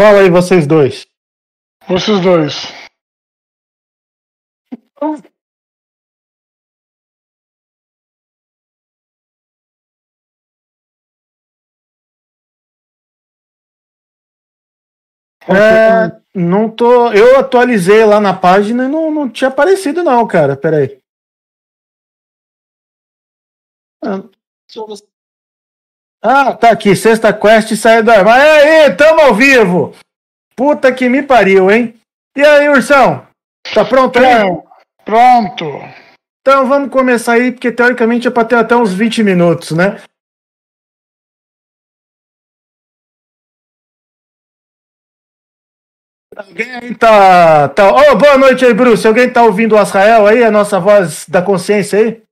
Fala aí, vocês dois. Vocês dois. É, não tô. Eu atualizei lá na página e não, não tinha aparecido, não, cara. Peraí. Ah, tá aqui. Sexta Quest saiu do armário. Aí, tamo ao vivo! Puta que me pariu, hein? E aí, Ursão? Tá pronto aí? Pronto. Então vamos começar aí, porque teoricamente é pra ter até uns 20 minutos, né? Alguém aí tá. tá... Oh, boa noite aí, Bruce. Alguém tá ouvindo o Azrael aí, a nossa voz da consciência aí?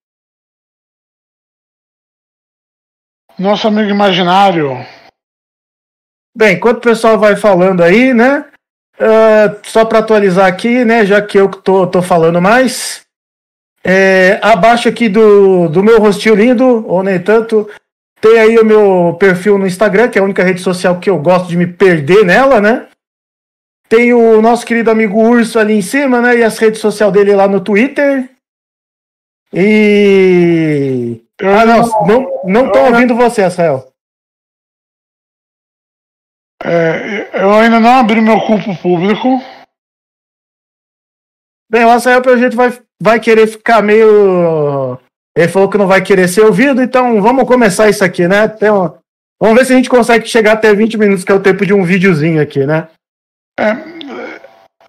Nosso amigo imaginário. Bem, enquanto o pessoal vai falando aí, né? Uh, só para atualizar aqui, né? Já que eu tô, tô falando mais. É, abaixo aqui do, do meu rostinho lindo, ou nem tanto, tem aí o meu perfil no Instagram, que é a única rede social que eu gosto de me perder nela, né? Tem o nosso querido amigo Urso ali em cima, né? E as redes sociais dele lá no Twitter. E. Ah, não, não, não tô ouvindo você, Rafael. É, eu ainda não abri meu culpo público. Bem, o Rafael, pelo jeito, vai, vai querer ficar meio. Ele falou que não vai querer ser ouvido, então vamos começar isso aqui, né? Uma... Vamos ver se a gente consegue chegar até 20 minutos, que é o tempo de um videozinho aqui, né? É,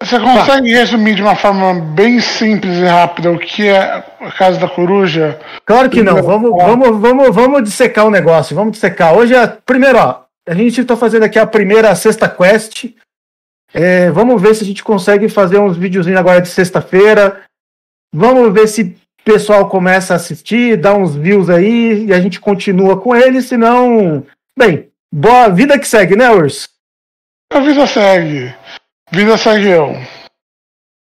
você consegue tá. resumir de uma forma bem simples e rápida o que é a Casa da Coruja? Claro que não. Vamos, vamos, vamos, vamos dissecar o negócio. Vamos dissecar. Hoje é. Primeiro, ó, a gente está fazendo aqui a primeira sexta quest. É, vamos ver se a gente consegue fazer uns videozinhos agora de sexta-feira. Vamos ver se o pessoal começa a assistir, dá uns views aí e a gente continua com ele. Senão, bem, boa vida que segue, né, Urs? A vida segue. Vida segue.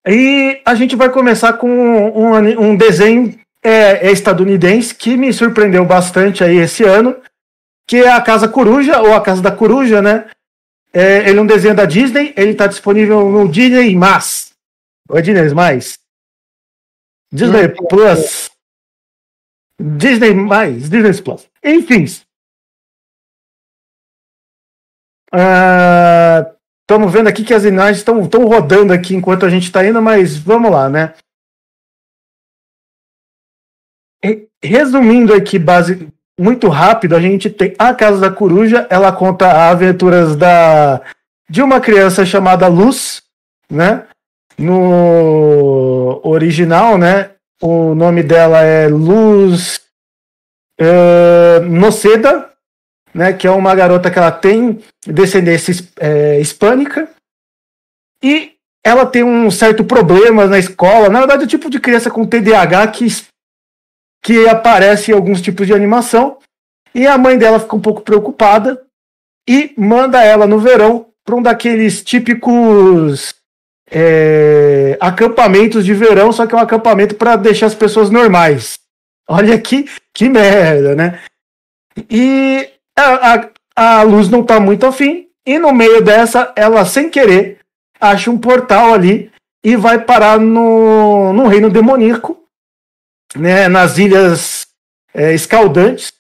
E a gente vai começar com um, um desenho é, é estadunidense que me surpreendeu bastante aí esse ano, que é a Casa Coruja, ou a Casa da Coruja, né? É, ele é um desenho da Disney, ele está disponível no Disney Mais. Ou é Disney Mais? Disney Plus. Disney Mais, Disney Plus. Enfim, Estamos vendo aqui que as imagens estão rodando aqui enquanto a gente está indo, mas vamos lá, né? Resumindo aqui, base, muito rápido, a gente tem a Casa da Coruja, ela conta aventuras da de uma criança chamada Luz, né? No original, né? O nome dela é Luz uh, Noceda, né, que é uma garota que ela tem descendência é, hispânica e ela tem um certo problema na escola. Na verdade, é o tipo de criança com TDAH que, que aparece em alguns tipos de animação. E a mãe dela fica um pouco preocupada e manda ela no verão para um daqueles típicos é, acampamentos de verão, só que é um acampamento para deixar as pessoas normais. Olha que, que merda, né? E a, a, a luz não está muito afim, e no meio dessa, ela, sem querer, acha um portal ali e vai parar no, no reino demoníaco, né, nas ilhas é, escaldantes,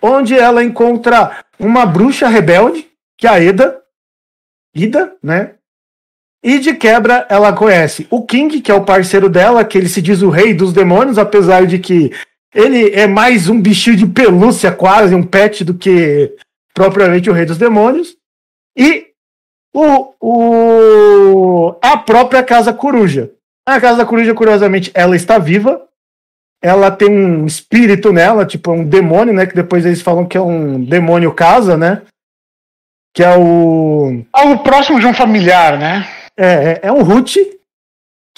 onde ela encontra uma bruxa rebelde, que é a Eda, Ida, né? E de quebra ela conhece o King, que é o parceiro dela, que ele se diz o rei dos demônios, apesar de que ele é mais um bichinho de pelúcia, quase, um pet, do que propriamente o Rei dos Demônios. E o, o, a própria Casa Coruja. A Casa Coruja, curiosamente, ela está viva. Ela tem um espírito nela, tipo um demônio, né? Que depois eles falam que é um demônio casa, né? Que é o. Algo próximo de um familiar, né? É, é, é um Ruth,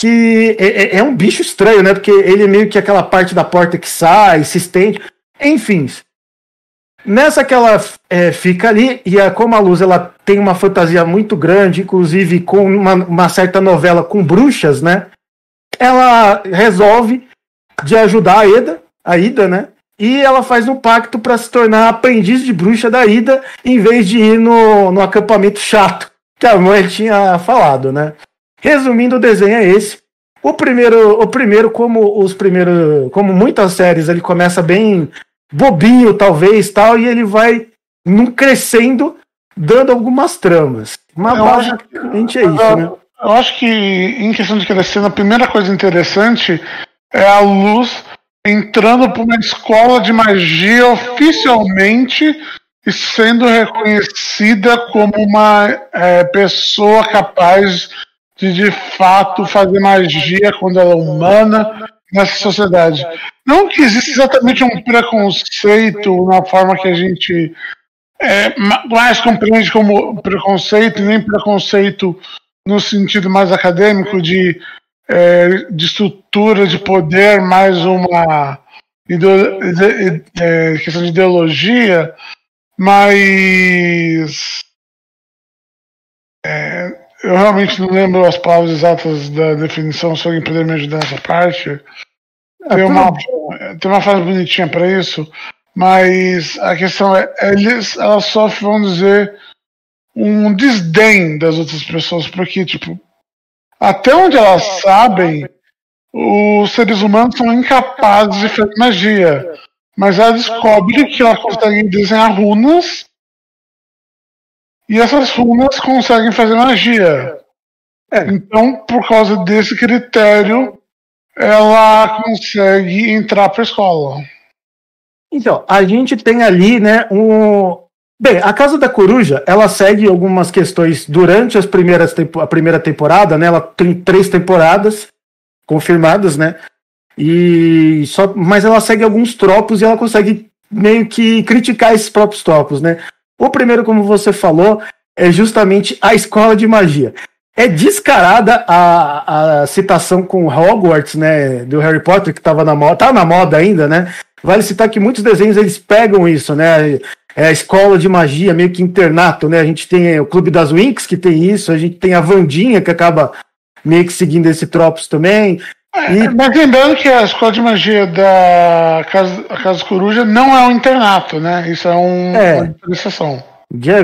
que é, é, é, um bicho estranho, né? Porque ele é meio que aquela parte da porta que sai, se estende. Enfim. Nessa que ela é, fica ali, e a, como a Luz ela tem uma fantasia muito grande, inclusive com uma, uma certa novela com bruxas, né? Ela resolve de ajudar a Ida, a Ida, né? E ela faz um pacto para se tornar aprendiz de bruxa da Ida, em vez de ir no, no acampamento chato que a mãe tinha falado, né? Resumindo, o desenho é esse. O primeiro, o primeiro como os primeiros, como muitas séries, ele começa bem bobinho, talvez, tal, e ele vai num crescendo, dando algumas tramas. Mas basicamente é isso, né? Eu acho que, em questão de crescendo, a primeira coisa interessante é a luz entrando para uma escola de magia oficialmente e sendo reconhecida como uma é, pessoa capaz de de fato fazer magia quando ela é humana nessa sociedade. Não que exista exatamente um preconceito na forma que a gente é, mais compreende como preconceito, nem preconceito no sentido mais acadêmico de, é, de estrutura de poder, mais uma é, questão de ideologia, mas é, eu realmente não lembro as palavras exatas da definição, se alguém puder me ajudar nessa parte. É, tem uma, tem uma frase bonitinha para isso, mas a questão é, eles, elas sofrem, vamos dizer, um desdém das outras pessoas, porque, tipo, até onde elas sabem, os seres humanos são incapazes de fazer magia. Mas ela descobre que ela consegue desenhar runas e essas runas conseguem fazer magia. É. Então, por causa desse critério, ela consegue entrar para a escola. Então, a gente tem ali, né, um. Bem, a Casa da Coruja, ela segue algumas questões durante as primeiras a primeira temporada, né? Ela tem três temporadas confirmadas, né? E só, mas ela segue alguns tropos e ela consegue meio que criticar esses próprios tropos, né? O primeiro, como você falou, é justamente a escola de magia. É descarada a, a citação com Hogwarts, né, do Harry Potter, que estava na moda, tá na moda ainda, né? Vale citar que muitos desenhos eles pegam isso, né? É a escola de magia, meio que internato, né? A gente tem o Clube das Winx, que tem isso, a gente tem a Vandinha, que acaba meio que seguindo esse tropos também. É, e... Mas lembrando que a escola de magia da Casa, Casa Coruja não é um internato, né? Isso é um, é. uma diferenciação.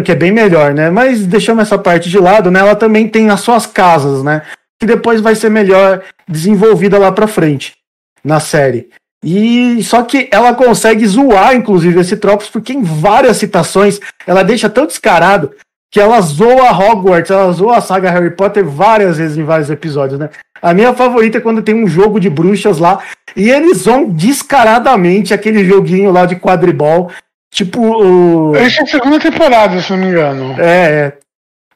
Que é bem melhor, né? Mas deixamos essa parte de lado, né? Ela também tem as suas casas, né? Que depois vai ser melhor desenvolvida lá pra frente na série. E só que ela consegue zoar, inclusive, esse Tropos, porque em várias citações ela deixa tão descarado que ela zoa Hogwarts, ela zoa a saga Harry Potter várias vezes em vários episódios, né? A minha favorita é quando tem um jogo de bruxas lá e eles vão descaradamente aquele joguinho lá de quadribol. Tipo. O... Essa é a segunda temporada, se não me engano. É, é.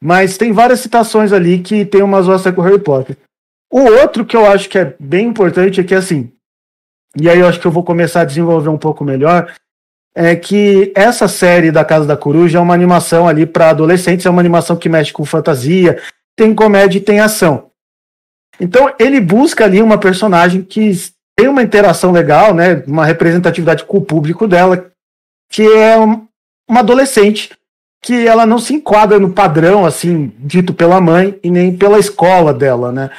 Mas tem várias citações ali que tem uma zoação com o Harry Potter. O outro que eu acho que é bem importante é que, assim. E aí eu acho que eu vou começar a desenvolver um pouco melhor. É que essa série da Casa da Coruja é uma animação ali para adolescentes, é uma animação que mexe com fantasia, tem comédia e tem ação. Então ele busca ali uma personagem que tem uma interação legal, né, uma representatividade com o público dela, que é uma adolescente que ela não se enquadra no padrão assim dito pela mãe e nem pela escola dela, né?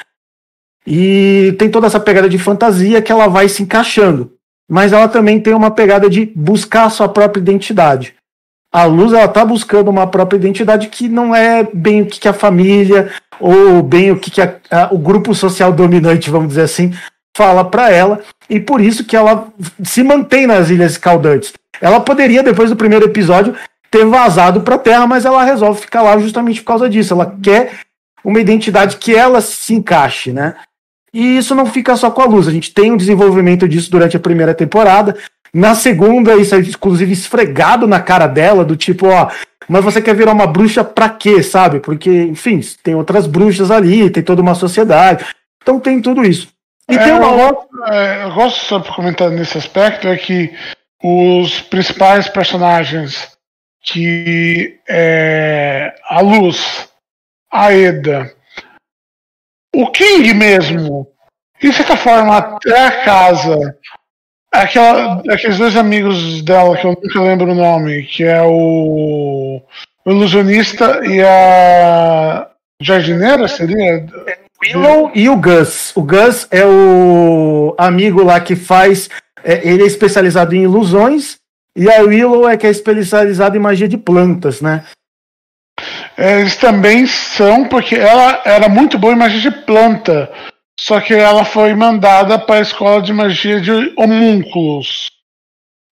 E tem toda essa pegada de fantasia que ela vai se encaixando, mas ela também tem uma pegada de buscar a sua própria identidade. A Luz ela tá buscando uma própria identidade que não é bem o que, que a família ou bem o que, que a, a, o grupo social dominante, vamos dizer assim, fala para ela, e por isso que ela se mantém nas Ilhas Escaldantes. Ela poderia, depois do primeiro episódio, ter vazado para a Terra, mas ela resolve ficar lá justamente por causa disso. Ela quer uma identidade que ela se encaixe, né? E isso não fica só com a luz. A gente tem um desenvolvimento disso durante a primeira temporada. Na segunda, isso é inclusive esfregado na cara dela, do tipo, ó, mas você quer virar uma bruxa pra quê, sabe? Porque, enfim, tem outras bruxas ali, tem toda uma sociedade. Então tem tudo isso. E é, tem uma outra. É, eu gosto só de comentar nesse aspecto é que os principais personagens que é a Luz, a Eda, o King mesmo, e de certa forma até a casa, aquela, aqueles dois amigos dela que eu nunca lembro o nome, que é o, o ilusionista e a jardineira, seria? Willow e o Gus. O Gus é o amigo lá que faz. É, ele é especializado em ilusões. E a Willow é que é especializada em magia de plantas, né? eles também são, porque ela era muito boa em magia de planta. Só que ela foi mandada para a escola de magia de homúnculos.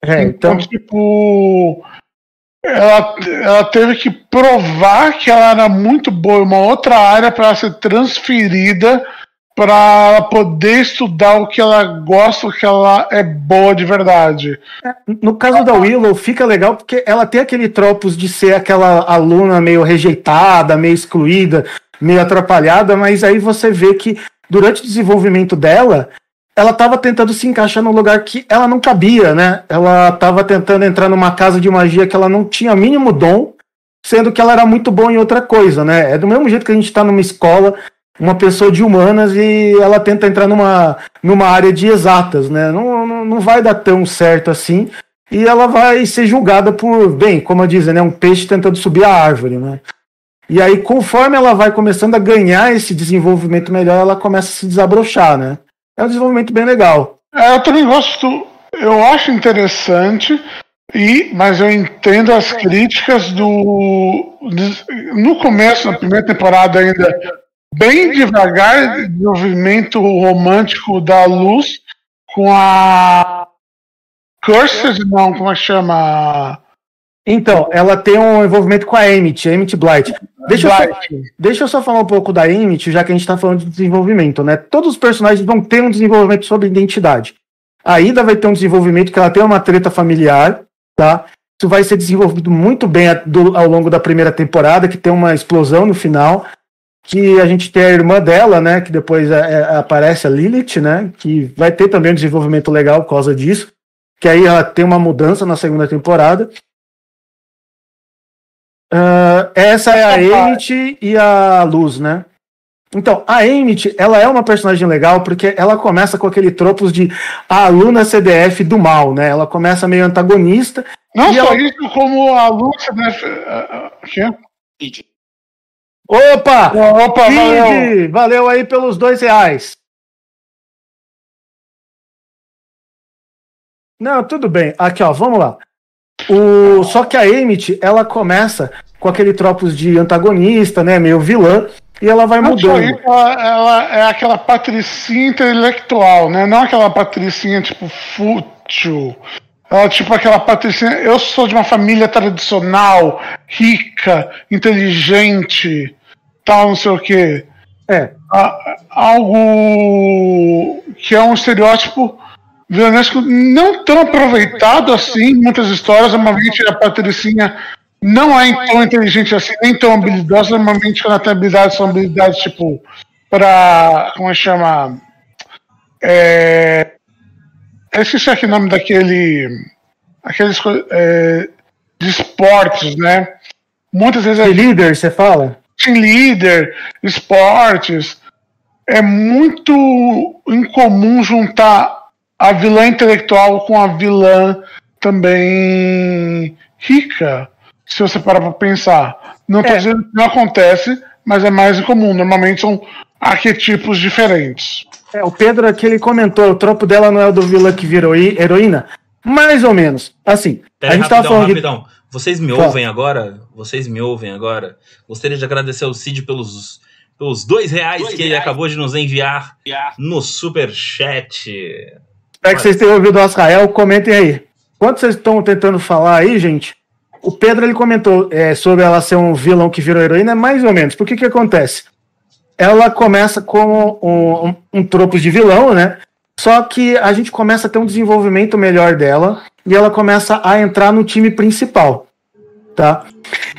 É, então, então tipo, ela, ela teve que provar que ela era muito boa em uma outra área para ser transferida para poder estudar o que ela gosta, o que ela é boa de verdade. No caso da Willow, fica legal porque ela tem aquele tropos de ser aquela aluna meio rejeitada, meio excluída, meio atrapalhada, mas aí você vê que durante o desenvolvimento dela, ela estava tentando se encaixar num lugar que ela não cabia, né? Ela estava tentando entrar numa casa de magia que ela não tinha mínimo dom, sendo que ela era muito boa em outra coisa, né? É do mesmo jeito que a gente está numa escola, uma pessoa de humanas e ela tenta entrar numa, numa área de exatas, né? Não, não, não vai dar tão certo assim e ela vai ser julgada por, bem, como disse, né? Um peixe tentando subir a árvore, né? E aí, conforme ela vai começando a ganhar esse desenvolvimento melhor, ela começa a se desabrochar, né? É um desenvolvimento bem legal. É, eu também gosto, eu acho interessante, e, mas eu entendo as críticas do. No começo, na primeira temporada, ainda bem devagar, desenvolvimento romântico da luz com a. Cursed, não, como é que chama? Então, ela tem um envolvimento com a Emmett, a Emmett Blight. Deixa, Eu só, deixa eu só falar um pouco da Emmett, já que a gente está falando de desenvolvimento, né? Todos os personagens vão ter um desenvolvimento sobre identidade. A Ida vai ter um desenvolvimento que ela tem uma treta familiar, tá? Isso vai ser desenvolvido muito bem ao longo da primeira temporada, que tem uma explosão no final. Que a gente tem a irmã dela, né? Que depois é, é, aparece a Lilith, né? Que vai ter também um desenvolvimento legal por causa disso. Que aí ela tem uma mudança na segunda temporada. Uh, essa é a Emmett e a Luz, né? Então, a Emmett, ela é uma personagem legal porque ela começa com aquele tropos de a aluna CDF do mal, né? Ela começa meio antagonista. Não só ela... isso, como a. Uh, que? Opa! Opa, valeu. valeu aí pelos dois reais. Não, tudo bem. Aqui, ó, vamos lá. O, só que a Emmett, ela começa com aquele tropos de antagonista, né, meio vilã, e ela vai mudando. Ela, ela, é aquela patricinha intelectual, né? Não aquela patricinha tipo fútil. Ela tipo aquela patricinha. Eu sou de uma família tradicional, rica, inteligente, tal, não sei o quê. É. Algo que é um estereótipo vilanesco não tão aproveitado assim em muitas histórias. Normalmente a Patricinha não é tão inteligente assim, nem tão habilidosa. Normalmente quando ela tem habilidades, são habilidades tipo para. Como é que chama? É, eu esqueci aqui o nome daquele. Aqueles. É, de esportes, né? Muitas vezes. Team é, líder, você fala? Team líder, esportes. É muito incomum juntar a vilã intelectual com a vilã também rica. Se você parar pra pensar. Não tô é. dizendo que não acontece, mas é mais incomum. Normalmente são arquetipos diferentes. É, o Pedro aqui ele comentou, o tropo dela não é o do vilã que virou heroína? Mais ou menos. Assim, Pera a gente rapidão, tava falando. Rapidão. Vocês me ouvem agora? Vocês me ouvem agora? Gostaria de agradecer ao Cid pelos, pelos dois reais dois que reais. ele acabou de nos enviar no super chat. Espero que vocês tenham ouvido o Israel, comentem aí. Enquanto vocês estão tentando falar aí, gente, o Pedro ele comentou é, sobre ela ser um vilão que virou heroína, mais ou menos. Por que que acontece? Ela começa como um, um, um tropo de vilão, né? Só que a gente começa a ter um desenvolvimento melhor dela e ela começa a entrar no time principal, tá?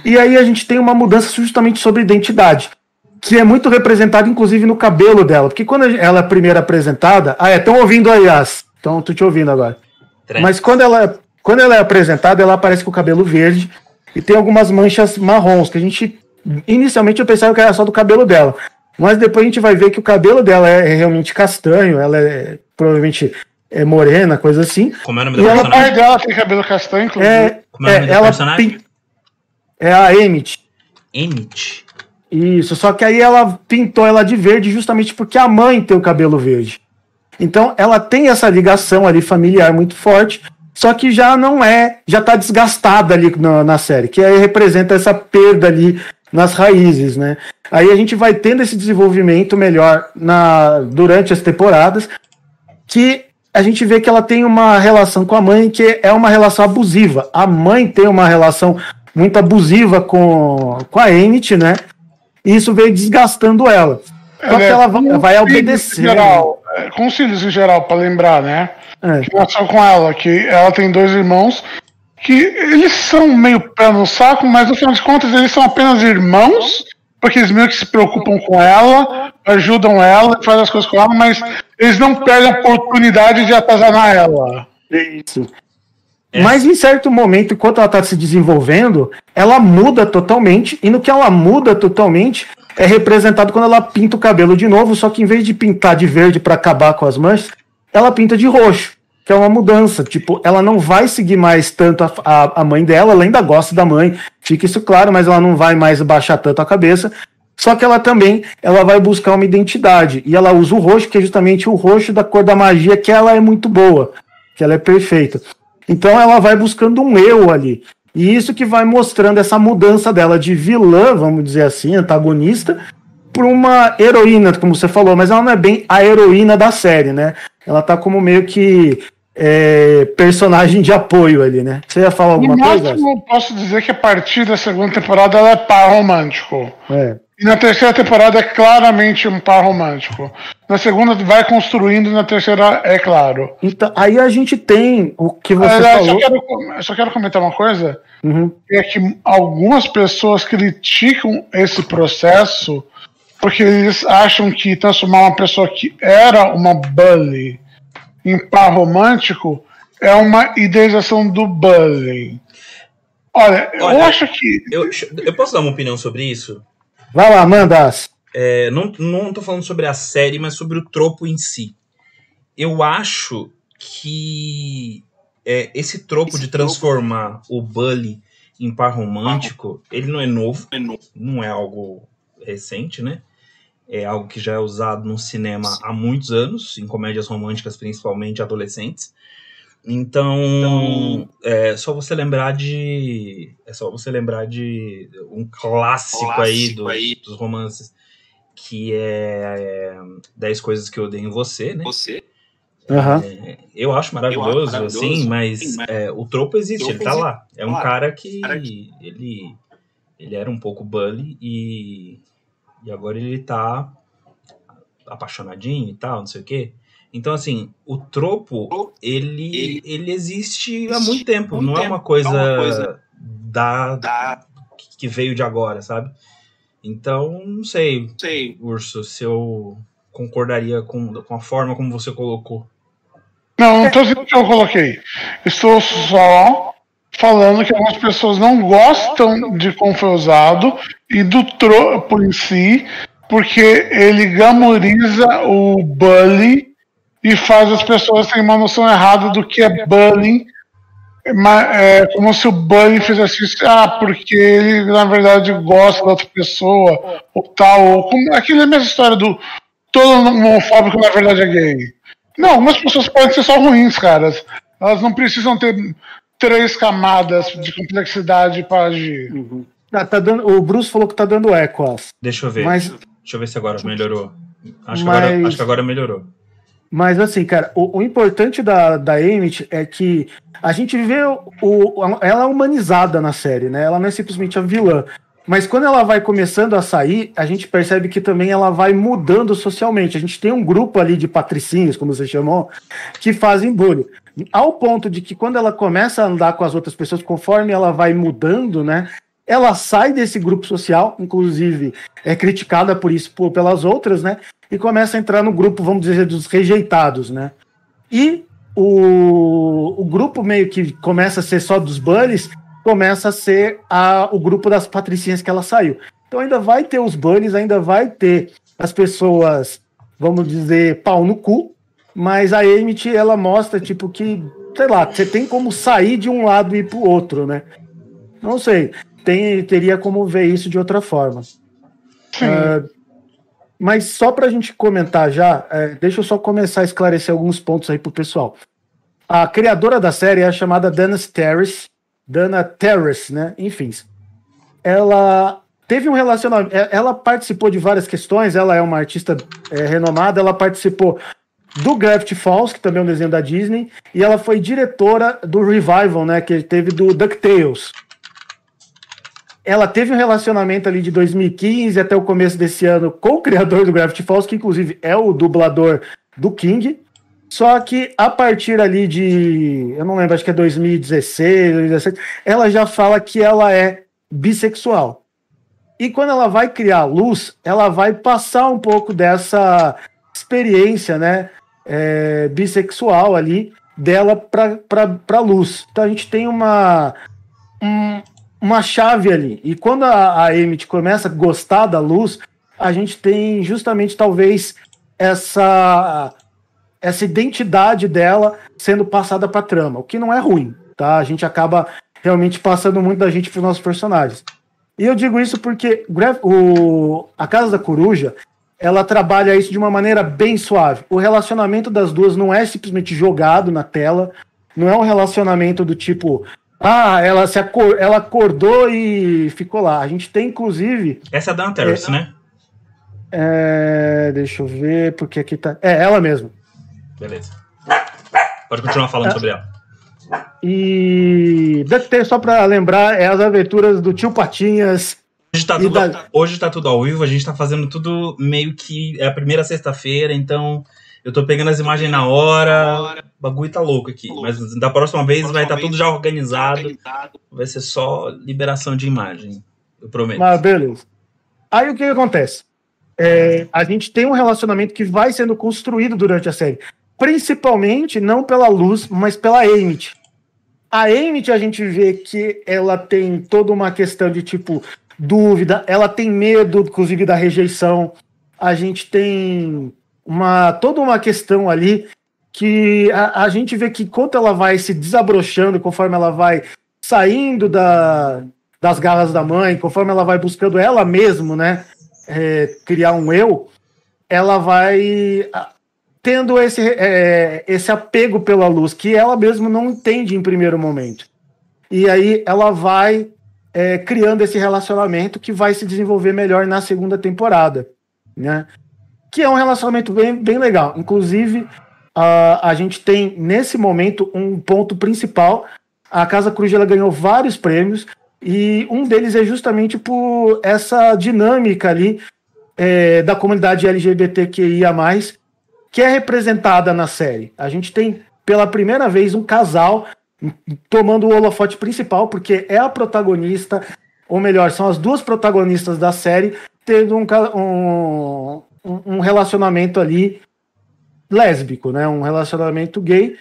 E aí a gente tem uma mudança justamente sobre identidade, que é muito representada inclusive no cabelo dela, porque quando ela é primeira apresentada, ah, é, estão ouvindo aí as então, tô te ouvindo agora. Mas quando ela, quando ela é apresentada, ela aparece com o cabelo verde e tem algumas manchas marrons, que a gente. Inicialmente eu pensava que era só do cabelo dela. Mas depois a gente vai ver que o cabelo dela é realmente castanho, ela é provavelmente é morena, coisa assim. Como é o nome da personagem? Ela, dela tem cabelo castanho, inclusive. É, Como é o nome é, da personagem? É a Emmett. Emmett? Isso, só que aí ela pintou ela de verde justamente porque a mãe tem o cabelo verde. Então ela tem essa ligação ali familiar muito forte, só que já não é, já está desgastada ali na, na, série, que aí representa essa perda ali nas raízes, né? Aí a gente vai tendo esse desenvolvimento melhor na, durante as temporadas, que a gente vê que ela tem uma relação com a mãe que é uma relação abusiva. A mãe tem uma relação muito abusiva com, com a Emmett, né? E isso veio desgastando ela. Só que é, ela vai, vai obedecer. Geral, é, com os filhos em geral, para lembrar, né? É. Que nasceu com ela, que ela tem dois irmãos que eles são meio pé no saco, mas no final de contas eles são apenas irmãos, porque eles meio que se preocupam com ela, ajudam ela, fazem as coisas com ela, mas eles não perdem a oportunidade de atazanar ela. Isso. É. Mas em certo momento, enquanto ela está se desenvolvendo, ela muda totalmente, e no que ela muda totalmente é representado quando ela pinta o cabelo de novo, só que em vez de pintar de verde para acabar com as manchas, ela pinta de roxo que é uma mudança. Tipo, ela não vai seguir mais tanto a, a, a, mãe dela, ela ainda gosta da mãe, fica isso claro, mas ela não vai mais baixar tanto a cabeça. Só que ela também ela vai buscar uma identidade. E ela usa o roxo, que é justamente o roxo da cor da magia, que ela é muito boa, que ela é perfeita. Então ela vai buscando um eu ali. E isso que vai mostrando essa mudança dela de vilã, vamos dizer assim, antagonista, para uma heroína, como você falou, mas ela não é bem a heroína da série, né? Ela tá como meio que é, personagem de apoio ali, né? Você ia falar alguma no coisa? Máximo, posso dizer que a partir da segunda temporada ela é par romântico. É. E na terceira temporada é claramente um par romântico. Na segunda vai construindo, na terceira é claro. Então, aí a gente tem o que você falou. Só quero, só quero comentar uma coisa. Uhum. É que algumas pessoas criticam esse processo porque eles acham que transformar uma pessoa que era uma bully em par romântico é uma idealização do bullying. Olha, Olha eu acho que. Eu, eu posso dar uma opinião sobre isso? Vai lá, manda. É, não, não tô falando sobre a série, mas sobre o tropo em si. Eu acho que é, esse tropo esse de transformar tropo... o bully em par romântico, ele não é novo, não é algo recente, né? é algo que já é usado no cinema há muitos anos, em comédias românticas, principalmente adolescentes. Então, então é só você lembrar de. É só você lembrar de um clássico, clássico aí, do, aí, dos romances, que é, é 10 Coisas que Eu Odeio em Você, né? Você. Uhum. É, eu acho maravilhoso, eu acho maravilhoso assim, mas, sim, mas é, o tropo existe, tropo ele tá existe. lá. É um cara que, cara que ele, ele era um pouco bully e e agora ele tá apaixonadinho e tal, não sei o quê. Então, assim, o tropo, ele, ele existe há muito tempo. não é uma coisa, é uma coisa da, da, que veio de agora, sabe? Então, não sei, sei, Urso, se eu concordaria com, com a forma como você colocou. Não, não estou dizendo que eu coloquei. Estou só falando que algumas pessoas não gostam de como foi usado e do tropo em si, porque ele gamoriza o bullying e faz as pessoas terem uma noção errada do que é bullying. É como se o bullying fizesse isso, ah, porque ele na verdade gosta da outra pessoa, ou tal, ou como, aquela é a mesma história do todo homofóbico na verdade é gay. Não, algumas pessoas podem ser só ruins, caras. Elas não precisam ter três camadas de complexidade para agir. Uhum. Ah, tá dando, o Bruce falou que tá dando eco. Deixa eu ver. Mas, Deixa eu ver se agora melhorou. Acho, mas, que agora, acho que agora melhorou. Mas assim, cara, o, o importante da, da Emmett é que a gente vê o, o, ela é humanizada na série, né? Ela não é simplesmente a vilã. Mas quando ela vai começando a sair, a gente percebe que também ela vai mudando socialmente. A gente tem um grupo ali de patricinhos, como você chamou, que fazem bullying. Ao ponto de que quando ela começa a andar com as outras pessoas, conforme ela vai mudando, né? Ela sai desse grupo social, inclusive é criticada por isso por, pelas outras, né? E começa a entrar no grupo, vamos dizer, dos rejeitados, né? E o, o grupo meio que começa a ser só dos bunnies, começa a ser a, o grupo das patricinhas que ela saiu. Então ainda vai ter os bunnies, ainda vai ter as pessoas, vamos dizer, pau no cu, mas a Emmett, ela mostra, tipo, que, sei lá, você tem como sair de um lado e ir pro outro, né? Não sei. Tem, teria como ver isso de outra forma. Uh, mas só para a gente comentar já, é, deixa eu só começar a esclarecer alguns pontos aí pro pessoal. A criadora da série é a chamada Dana Terrace, Dana Terrace, né? Enfim, ela teve um relacionamento. é, Ela participou de várias questões, ela é uma artista é, renomada, ela participou do Gravity Falls, que também é um desenho da Disney, e ela foi diretora do Revival, né? Que teve do DuckTales. Ela teve um relacionamento ali de 2015 até o começo desse ano com o criador do Gravity Falls, que inclusive é o dublador do King. Só que a partir ali de, eu não lembro, acho que é 2016, 2017, ela já fala que ela é bissexual. E quando ela vai criar a luz, ela vai passar um pouco dessa experiência, né, é, bissexual ali dela para luz. Então a gente tem uma um- uma chave ali. E quando a, a Emmett começa a gostar da luz, a gente tem justamente talvez essa essa identidade dela sendo passada para trama, o que não é ruim, tá? A gente acaba realmente passando muito da gente para os nossos personagens. E eu digo isso porque o, a Casa da Coruja ela trabalha isso de uma maneira bem suave. O relacionamento das duas não é simplesmente jogado na tela, não é um relacionamento do tipo, ah, ela se acor ela acordou e ficou lá. A gente tem inclusive, Essa é a Dan Terrace, né? é, deixa eu ver, porque aqui tá, é ela mesma. Beleza. Pode continuar falando É. sobre ela. E DuckTales, só para lembrar, é as aventuras do tio Patinhas. Hoje tá, tudo, da- hoje tá tudo ao vivo, a gente tá fazendo tudo meio que. É a primeira sexta-feira, então eu tô pegando as imagens na hora. O bagulho tá louco aqui. Mas da próxima vez vai estar tudo já organizado. Vai ser só liberação de imagem. Eu prometo. Mas beleza. Aí o que, que acontece? É, a gente tem um relacionamento que vai sendo construído durante a série. Principalmente não pela luz, mas pela Emmett. A Emmett a gente vê que ela tem toda uma questão de tipo dúvida, ela tem medo, inclusive, da rejeição. A gente tem uma toda uma questão ali que a, a gente vê que enquanto ela vai se desabrochando, conforme ela vai saindo da, das garras da mãe, conforme ela vai buscando ela mesma, né, é, criar um eu, ela vai tendo esse, é, esse apego pela luz que ela mesma não entende em primeiro momento. E aí ela vai é, criando esse relacionamento que vai se desenvolver melhor na segunda temporada, né? Que é um relacionamento bem, bem legal. Inclusive, a, a gente tem nesse momento um ponto principal. A Casa Cruz ela ganhou vários prêmios e um deles é justamente por essa dinâmica ali é, da comunidade LGBTQIA+, que é representada na série. A gente tem, pela primeira vez, um casal tomando o holofote principal, porque é a protagonista, ou melhor, são as duas protagonistas da série, tendo um, um, um- um relacionamento ali lésbico, né? Um relacionamento gay.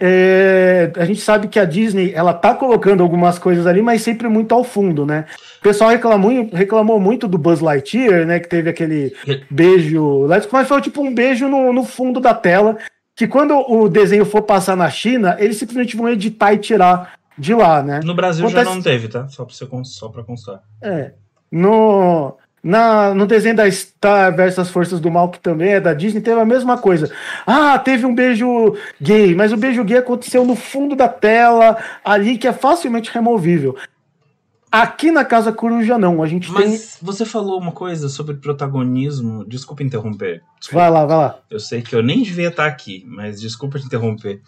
É, a gente sabe que a Disney ela tá colocando algumas coisas ali, mas sempre muito ao fundo, né? O pessoal reclamou, reclamou muito do Buzz Lightyear, né? Que teve aquele beijo lésbico, mas foi tipo um beijo no, no fundo da tela. Que quando o desenho for passar na China, eles simplesmente vão editar e tirar de lá, né? No Brasil já Acontece- não teve, tá? Só pra, você, só pra constar. É. No, na, no desenho da Star versus Forças do Mal, que também é da Disney, teve a mesma coisa. Ah, teve um beijo gay, mas o beijo gay aconteceu no fundo da tela, ali que é facilmente removível. Aqui na Casa Coruja, não. A gente tem. Mas você falou uma coisa sobre protagonismo. Desculpa interromper. Desculpa. Vai lá, vai lá. Eu sei que eu nem devia estar aqui, mas desculpa te interromper.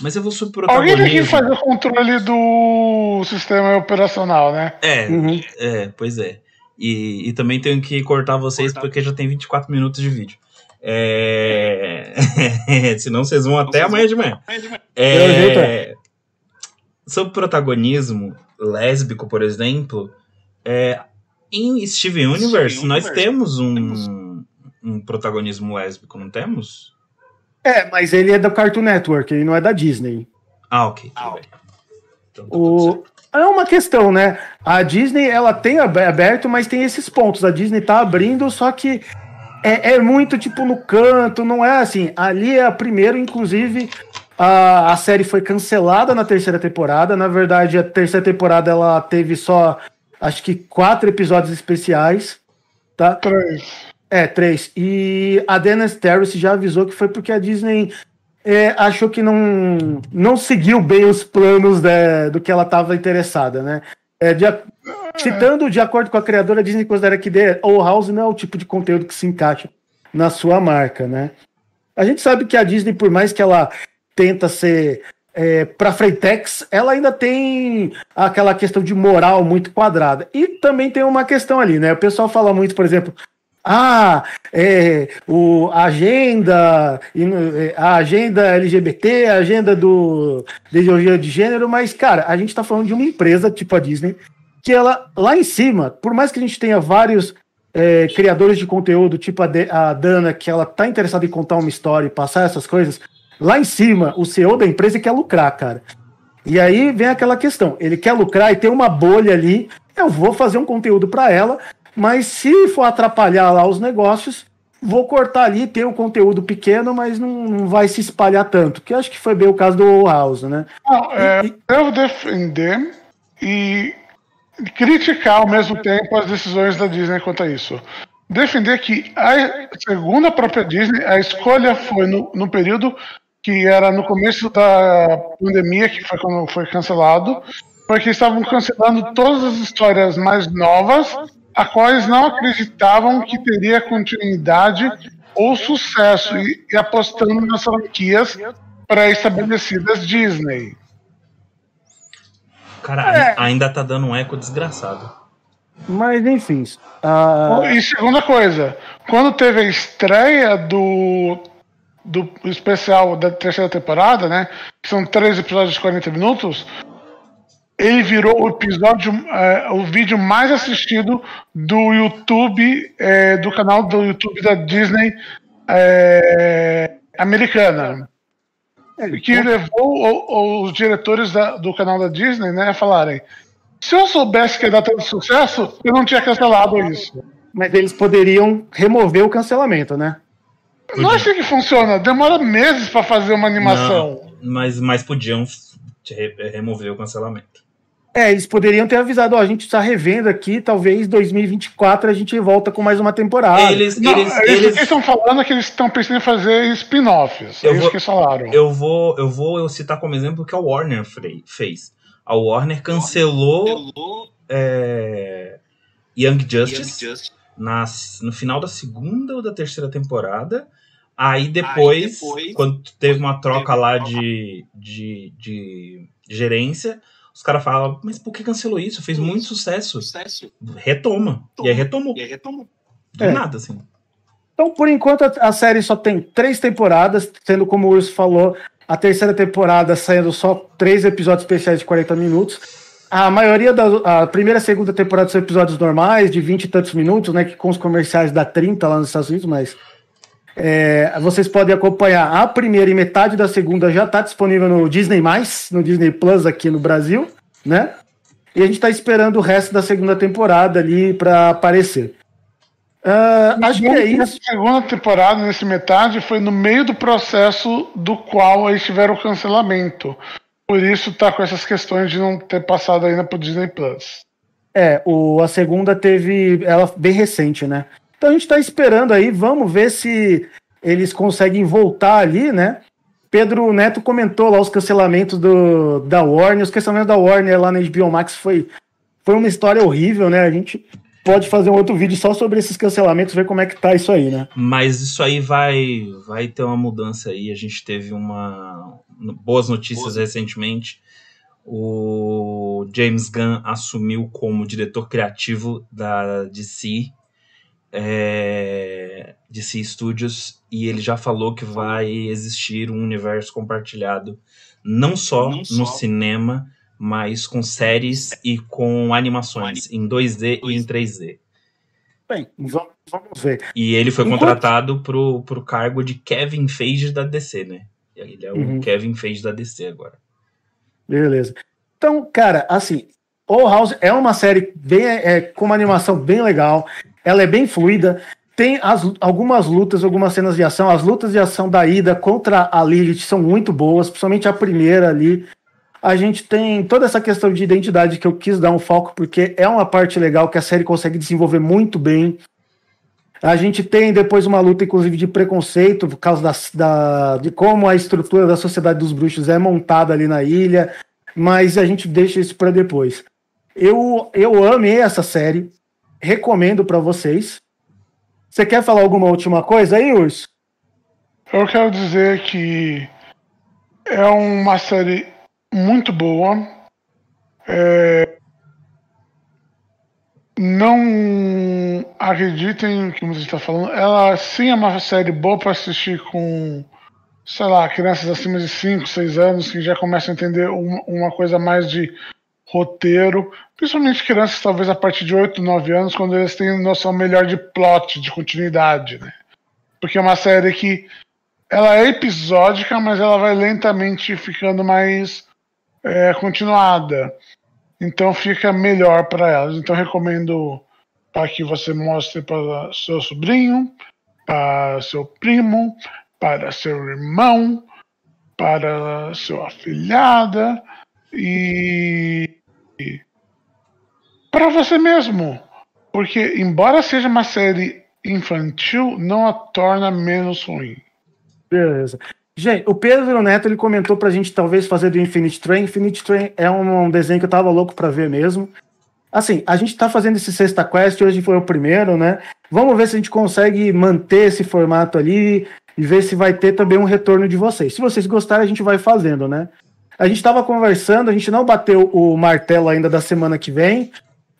Mas eu vou sobre Alguém tem que protagonismo. fazer o controle do sistema operacional, né? É, Uhum. é, pois é. E, e também tenho que cortar vocês porque já tem 24 minutos de vídeo. É... Senão vocês vão até amanhã de manhã. É... Sobre protagonismo lésbico, por exemplo, é... em Steven Universe nós temos um, um protagonismo lésbico, não temos? É, mas ele é do Cartoon Network, ele não é da Disney. Ah, ok. tudo bem. Então, tá tudo O... É uma questão, né? A Disney, ela tem ab- aberto, mas tem esses pontos. A Disney tá abrindo, só que é, é muito tipo no canto, não é assim. Ali é a primeira, inclusive, a, a série foi cancelada na terceira temporada. Na verdade, a terceira temporada ela teve só, acho que quatro episódios especiais, tá? Três. É, três. E a Dana Terrace já avisou que foi porque a Disney é, achou que não, não seguiu bem os planos né, do que ela estava interessada, né? É, de Citando, de acordo com a criadora, a Disney considera que The Old House não é o tipo de conteúdo que se encaixa na sua marca, né? A gente sabe que a Disney, por mais que ela tenta ser é, para Freitex, ela ainda tem aquela questão de moral muito quadrada. E também tem uma questão ali, né? O pessoal fala muito, por exemplo, ah, é, o, a agenda, é, a agenda LGBT, a agenda do, de ideologia de gênero, mas, cara, a gente está falando de uma empresa tipo a Disney, que ela, lá em cima, por mais que a gente tenha vários é, criadores de conteúdo, tipo a, de, a Dana, que ela tá interessada em contar uma história e passar essas coisas, lá em cima, o CEO da empresa quer lucrar, cara. E aí vem aquela questão, ele quer lucrar e tem uma bolha ali, eu vou fazer um conteúdo para ela, mas se for atrapalhar lá os negócios, vou cortar ali, ter um conteúdo pequeno, mas não, não vai se espalhar tanto. Que acho que foi bem o caso do House, né? Não, é, e, eu defender e criticar ao mesmo tempo as decisões da Disney quanto a isso. Defender que, a, segundo a própria Disney, a escolha foi no, no período que era no começo da pandemia, que foi quando foi cancelado, porque estavam cancelando todas as histórias mais novas a quais não acreditavam que teria continuidade ou sucesso e, e apostando nas franquias pré-estabelecidas Disney. Cara, é. ainda tá dando um eco desgraçado. Mas enfim. Uh... E segunda coisa, quando teve a estreia do, do especial da terceira temporada, né? Que são três episódios de 40 minutos, ele virou o episódio, é, o vídeo mais assistido do YouTube, é, do canal do YouTube da Disney é, americana. Que levou os diretores da, do canal da Disney né, a falarem: se eu soubesse que ia dar tanto sucesso, eu não tinha cancelado isso. Mas eles poderiam remover o cancelamento, né? Não é assim que funciona. Demora meses para fazer uma animação. Não, mas, mas podiam remover o cancelamento. É, eles poderiam ter avisado, ó, a gente está revendo aqui, talvez 2024 a gente volta com mais uma temporada. Eles, Não, eles, eles, eles estão falando é que eles estão pensando em fazer spin-offs. É isso vou, que eles falaram. Eu vou, eu vou citar como exemplo o que a Warner fez. A Warner cancelou é, Young Justice, Young Justice. Na, no final da segunda ou da terceira temporada. Aí depois, Aí depois quando teve uma troca lá de, de, de gerência, os caras falam, mas por que cancelou isso? Fez muito sucesso. sucesso. Retoma. E aí retomou. E aí retomou. Do é. nada, assim. Então, por enquanto, a série só tem três temporadas, sendo como o Urso falou, a terceira temporada saindo só três episódios especiais de 40 minutos. A maioria da a primeira e segunda temporada são episódios normais, de 20 e tantos minutos, né? Que com os comerciais dá 30 lá nos Estados Unidos, mas é, vocês podem acompanhar a primeira e metade da segunda já está disponível no Disney, no Disney Plus aqui no Brasil, né? E a gente está esperando o resto da segunda temporada ali para aparecer. Uh, acho que é isso. A segunda temporada, nesse metade, foi no meio do processo do qual eles tiveram o cancelamento. Por isso tá com essas questões de não ter passado ainda pro Disney Plus. É, o, a segunda teve. Ela bem recente, né? Então a gente está esperando aí, vamos ver se eles conseguem voltar ali, né? Pedro Neto comentou lá os cancelamentos do, da Warner, os cancelamentos da Warner lá na HBO Max foi, foi uma história horrível, né? A gente pode fazer um outro vídeo só sobre esses cancelamentos, ver como é que tá isso aí, né? Mas isso aí vai, vai ter uma mudança aí. A gente teve uma boas notícias Boa. recentemente. O James Gunn assumiu como diretor criativo da DC é, DC Studios e ele já falou que vai existir um universo compartilhado não só não no só. cinema, mas com séries e com animações em 2D e em 3D. Bem, vamos, vamos ver. E ele foi Enquanto... contratado pro, pro cargo de Kevin Feige da DC, né? Ele é o uhum. Kevin Feige da DC agora. Beleza. Então, cara, assim, o House é uma série bem, é, com uma animação bem legal ela é bem fluida. Tem as, algumas lutas, algumas cenas de ação. As lutas de ação da Ida contra a Lilith são muito boas, principalmente a primeira ali. A gente tem toda essa questão de identidade que eu quis dar um foco, porque é uma parte legal que a série consegue desenvolver muito bem. A gente tem depois uma luta, inclusive, de preconceito, por causa da, da, de como a estrutura da sociedade dos bruxos é montada ali na ilha, mas a gente deixa isso para depois. Eu, eu amei essa série, recomendo para vocês. Você quer falar alguma última coisa aí, Urso? Eu quero dizer que é uma série muito boa. É... Não acreditem no que você está falando. Ela sim é uma série boa para assistir com, sei lá, crianças acima de 5, 6 anos que já começam a entender uma, uma coisa mais de roteiro, principalmente crianças talvez a partir de 8, 9 anos, quando eles têm noção melhor de plot, de continuidade, né? Porque é uma série que ela é episódica, mas ela vai lentamente ficando mais é, continuada. Então fica melhor para elas. Então recomendo para que você mostre para seu sobrinho, para seu primo, para seu irmão, para sua afilhada e para você mesmo. Porque embora seja uma série infantil, não a torna menos ruim. Beleza. Gente, o Pedro Neto ele comentou pra gente talvez fazer do Infinite Train. Infinite Train é um, desenho que eu tava louco pra ver mesmo. Assim, a gente tá fazendo esse sexta quest, hoje foi o primeiro, né? Vamos ver se a gente consegue manter esse formato ali e ver se vai ter também um retorno de vocês. Se vocês gostarem, a gente vai fazendo, né? A gente tava conversando, a gente não bateu o martelo ainda da semana que vem,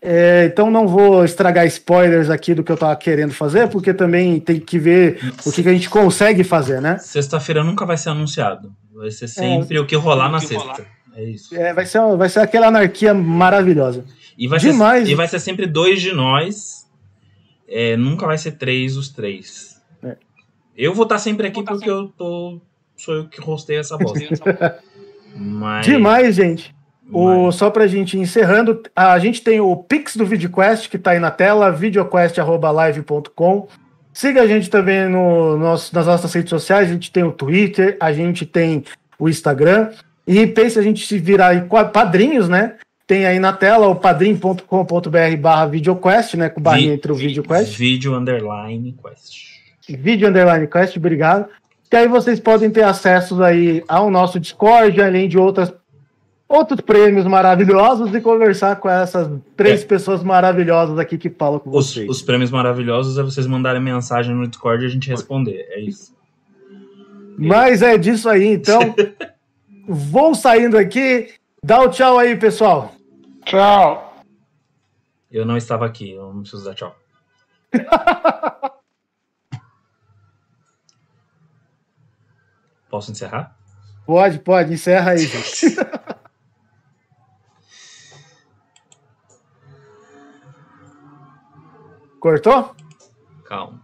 é, então não vou estragar spoilers aqui do que eu tava querendo fazer, porque também tem que ver o que, que a gente consegue fazer, né? Sexta-feira nunca vai ser anunciado. Vai ser sempre é, o que rolar na sexta. Rolar. É isso. É, vai, ser, vai ser aquela anarquia maravilhosa. E vai, Demais. Ser, e vai ser sempre dois de nós. É, nunca vai ser três os três. É. Eu vou estar sempre aqui porque sempre... eu tô. Sou eu que rostei essa bosta. Mas... Demais, gente. O, só pra gente ir encerrando, a gente tem o Pix do VideoQuest, que tá aí na tela, videoquest.live.com. Siga a gente também no, nosso, nas nossas redes sociais, a gente tem o Twitter, a gente tem o Instagram. E pense a gente se virar em padrinhos, né? Tem aí na tela o padrim.com.br barra videoquest, né? Com barrinha entre o VideoQuest. Vídeo underline quest. Vídeo underline quest, obrigado. Que aí vocês podem ter acesso aí ao nosso Discord, além de outras outros prêmios maravilhosos e conversar com essas três é. pessoas maravilhosas aqui que falam com os, vocês. Os prêmios maravilhosos é vocês mandarem mensagem no Discord e a gente responder. É isso. Mas é disso aí, então. Vou saindo aqui. Dá o um tchau aí, pessoal. Tchau. Eu não estava aqui, eu não preciso dar tchau. Posso encerrar? Pode, pode, encerra aí, gente. Cortou? Calma.